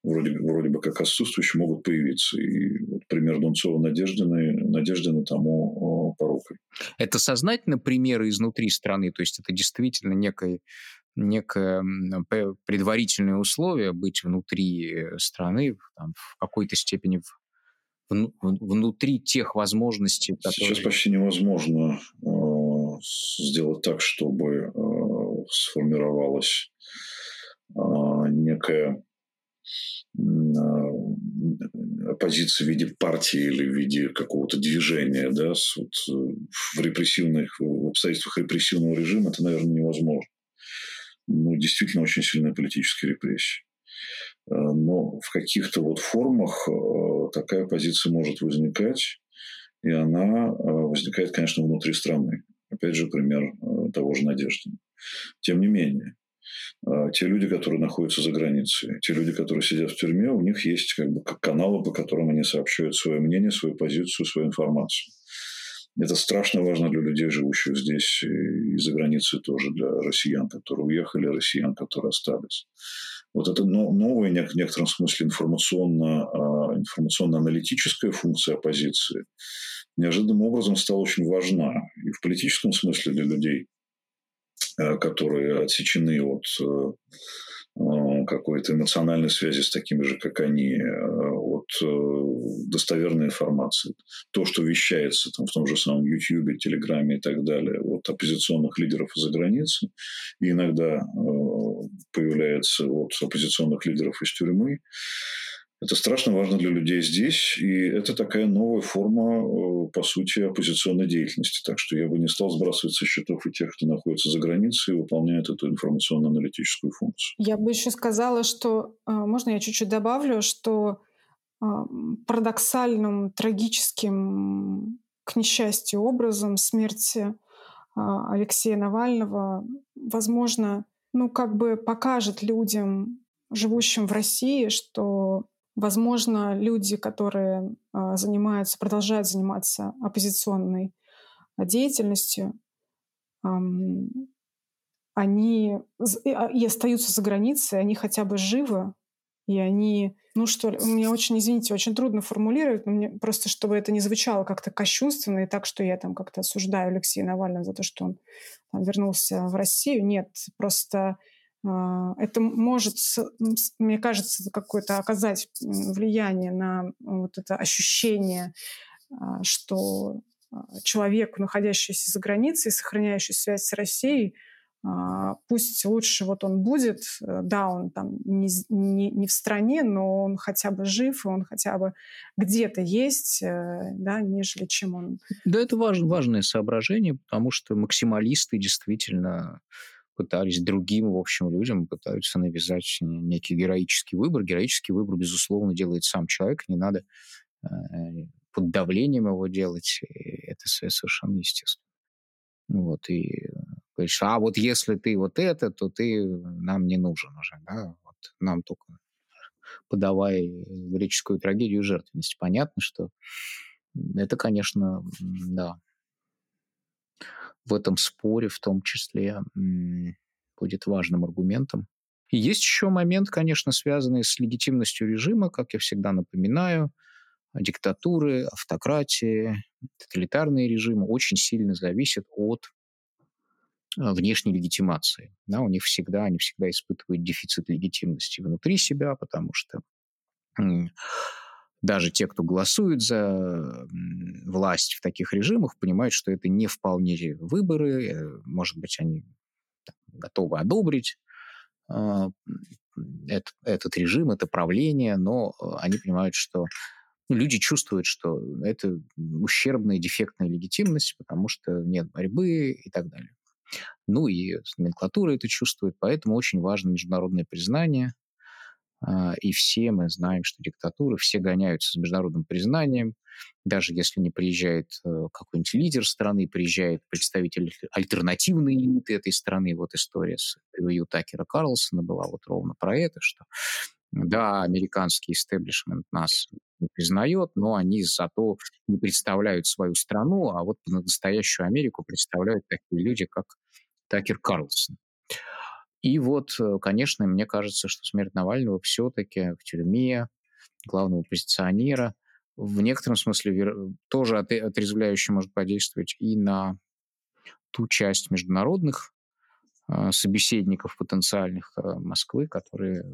вроде, вроде бы как отсутствующие, могут появиться. И вот пример Дунцова Надеждины, Надеждина тому порукой. Это сознательно примеры изнутри страны? То есть это действительно некое некое предварительное условие быть внутри э, страны, там, в какой-то степени в, внутри тех возможностностей, которые... Сейчас почти невозможно э, сделать так, чтобы э, сформировалась э, некая оппозиции в виде партии или в виде какого-то движения, да, вот, э, в репрессивных, в обстоятельствах репрессивного режима это, наверное, невозможно. Ну, действительно, очень сильные политические репрессии. Э, но в каких-то вот формах такая позиция может возникать, и она возникает, конечно, внутри страны. Опять же, пример того же Надежды. Тем не менее, а, те люди, которые находятся за границей, те люди, которые сидят в тюрьме, у них есть как бы каналы, по которым они сообщают свое мнение, свою позицию, свою информацию. Это страшно важно для людей, живущих здесь и за границей тоже, для россиян, которые уехали, россиян, которые остались. Вот это новая, в некотором смысле, информационно, а, информационно-аналитическая функция оппозиции неожиданным образом стала очень важна и в политическом смысле для людей, которые отсечены от э, э, какой-то эмоциональной связи с такими же, как они, от достоверной информации. То, что вещается там, в том же самом YouTube, Телеграме и так далее от оппозиционных лидеров из-за границы, и иногда появляется от оппозиционных лидеров из тюрьмы, это страшно важно для людей здесь, и это такая новая форма, э, по сути, оппозиционной деятельности. Так что я бы не стал сбрасывать со счетов и тех, кто находится за границей и выполняет эту информационно-аналитическую функцию. Я бы еще сказала, что, э, можно я чуть-чуть добавлю, что э, парадоксальным, трагическим, к несчастью, образом смерти Алексея Навального, возможно, ну, как бы покажет людям, живущим в России, что Возможно, люди, которые а, занимаются, продолжают заниматься оппозиционной а, деятельностью, они а, и остаются за границей, они хотя бы живы, и они, ну что ли, мне очень, извините, очень трудно формулировать, но мне просто, чтобы это не звучало как-то кощунственно и так, что я там как-то осуждаю Алексея Навального за то, что он там, вернулся в Россию. Нет, просто это может, мне кажется, какое-то оказать влияние на вот это ощущение, а, что а, человек, находящийся за границей, сохраняющий связь с Россией, пусть лучше вот он будет, э, да, он там не, не, не в стране, но он хотя бы жив, и он хотя бы где-то есть, э, да, нежели чем он... Да, это важ, важное соображение, потому что максималисты действительно пытались другим, в общем, людям пытаются навязать некий героический выбор. Героический выбор, безусловно, делает сам человек, не надо э, под давлением его делать, это совершенно естественно. Вот, и говоришь, а вот если ты вот это, то ты нам не нужен уже, да, вот нам только подавай греческую трагедию жертвенности. Понятно, что это, конечно, да, в этом споре в том числе будет важным аргументом. И есть еще момент, конечно, связанный с легитимностью режима, как я всегда напоминаю, диктатуры, автократии, тоталитарные режимы очень сильно зависят от а, внешней легитимации. Да, у них всегда, они всегда испытывают дефицит легитимности внутри себя, потому что даже те, кто голосует за власть в таких режимах, понимают, что это не вполне выборы, э, может быть, они готовы одобрить э, этот, этот режим, это правление, но э, они понимают, что ну, люди чувствуют, что это ущербная, дефектная легитимность, потому что нет борьбы и так далее. Ну и номенклатура это чувствует, поэтому очень важно международное признание – а, и все мы знаем, что диктатуры, все гоняются с международным признанием. Даже если не приезжает э, какой-нибудь лидер страны, приезжает представитель альтернативной элиты этой страны. Вот история с интервью Такера Карлсона была вот ровно про это, что да, американский истеблишмент нас не признает, но они зато не представляют свою страну, а вот настоящую Америку представляют такие люди, как Такер Карлсон. И вот, э, конечно, мне кажется, что смерть Навального все-таки в тюрьме главного оппозиционера в некотором смысле тоже отрезвляюще может подействовать и на ту часть международных э, собеседников потенциальных э, Москвы, которые,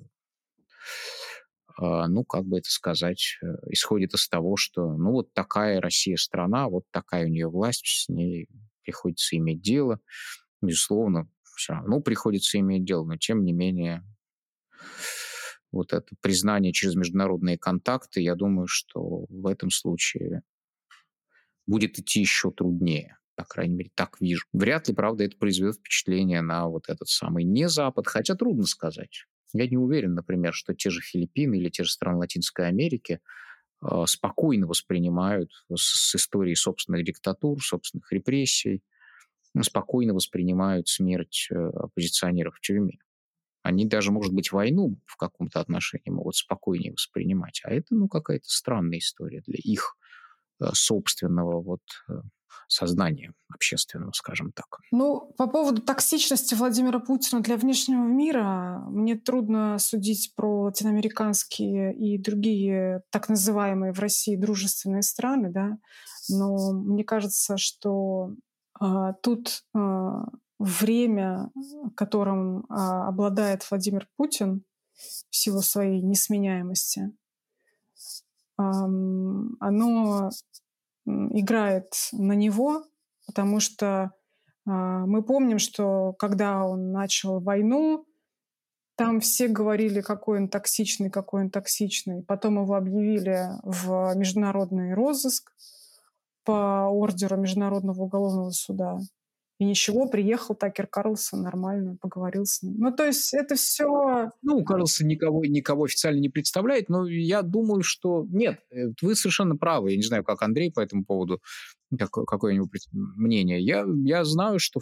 ну, как бы это сказать, исходит из того, что, ну, вот такая Россия страна, вот такая у нее власть, с ней приходится иметь дело. Безусловно, все равно приходится иметь дело, но тем не менее вот это признание через международные контакты, я думаю, что в этом случае будет идти еще труднее. По крайней мере, так вижу. Вряд ли, правда, это произведет впечатление на вот этот самый не Запад, хотя трудно сказать. Я не уверен, например, что те же Филиппины или те же страны Латинской Америки э, спокойно воспринимают с, с историей собственных диктатур, собственных репрессий, спокойно воспринимают смерть э, оппозиционеров в тюрьме. Они даже, может быть, войну в каком-то отношении могут спокойнее воспринимать. А это, ну, какая-то странная история для их э, собственного вот э, сознания общественного, скажем так. Ну, по поводу токсичности Владимира Путина для внешнего мира, мне трудно судить про латиноамериканские и другие так называемые в России дружественные страны, да, но мне кажется, что тут а, время, которым а, обладает Владимир Путин в силу своей несменяемости, оно играет на него, потому что мы помним, что когда он начал войну, там все говорили, какой он токсичный, какой он токсичный. Потом его объявили в международный розыск по ордеру Международного уголовного суда. И ничего, приехал Такер Карлсон, нормально, поговорил с ним. Ну, то есть это все... Ну, Карлсон никого, никого официально не представляет, но я думаю, что... Нет, э, вы совершенно правы. Я не знаю, как Андрей по этому поводу, какое-нибудь мнение. Я, я знаю, что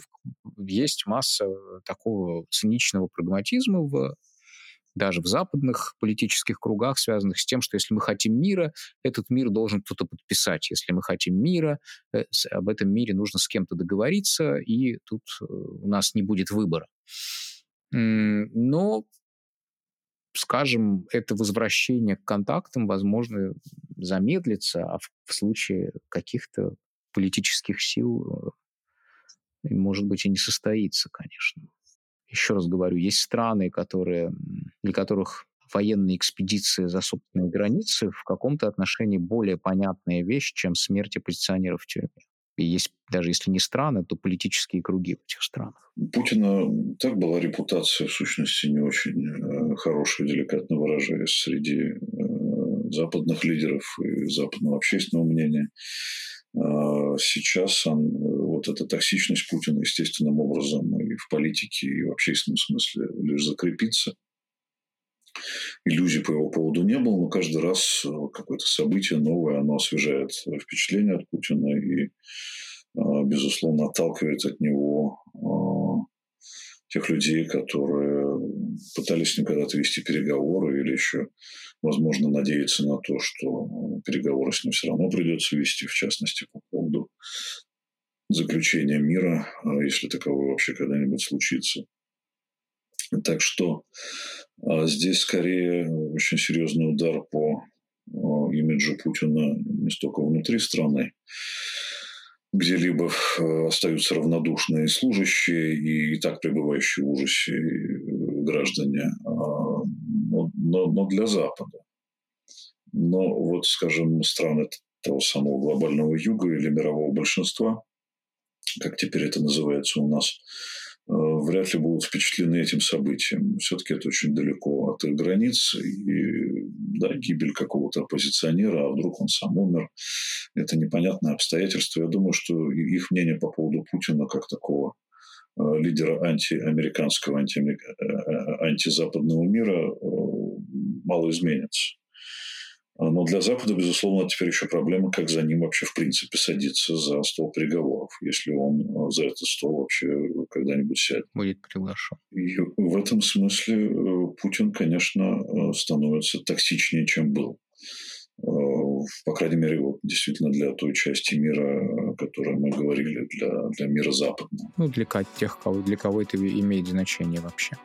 есть масса такого циничного прагматизма в даже в западных политических кругах, связанных с тем, что если мы хотим мира, этот мир должен кто-то подписать. Если мы хотим мира, э, об этом мире нужно с кем-то договориться, и тут э, у нас не будет выбора. Но скажем, это возвращение к контактам, возможно, замедлится, а в, случае каких-то политических сил, э, может быть, и не состоится, конечно еще раз говорю, есть страны, которые, для которых военные экспедиции за собственные границы в каком-то отношении более понятная вещь, чем смерть оппозиционеров в тюрьме. И есть, даже если не страны, то политические круги в этих странах. Путина так была репутация, в сущности, не очень э, хорошая, деликатно выражаясь, среди э, западных лидеров и западного общественного мнения. А сейчас он, вот эта токсичность Путина естественным образом и в политике, и в общественном смысле лишь закрепится. Иллюзий по его поводу не было, но каждый раз какое-то событие новое, оно освежает впечатление от Путина и, а, безусловно, отталкивает от него тех людей, которые пытались когда-то вести переговоры или еще, возможно, надеяться на то, что переговоры с ним все равно придется вести, в частности, по поводу заключения мира, а если таковое вообще когда-нибудь случится. Так что а здесь скорее очень серьезный удар по а, имиджу Путина не столько внутри страны, где либо э, остаются равнодушные служащие и, и так пребывающие в ужасе э, граждане, а, но, но, но для Запада. Но вот, скажем, страны того самого глобального юга или мирового большинства, как теперь это называется у нас, вряд ли будут впечатлены этим событием. Все-таки это очень далеко от их границ. И да, гибель какого-то оппозиционера, а вдруг он сам умер, это непонятное обстоятельство. Я думаю, что их мнение по поводу Путина как такого э, лидера антиамериканского, анти, э, антизападного мира мало изменится. Но для Запада, безусловно, теперь еще проблема, как за ним вообще в принципе садиться за стол переговоров, если он э, за этот стол вообще когда-нибудь сядет. Будет приглашен. И в этом смысле э, Путин, конечно, э, становится токсичнее, чем был. По крайней мере, вот действительно для той части мира, о которой мы говорили, для, для мира западного. Ну, для тех, кого, для кого это имеет значение вообще.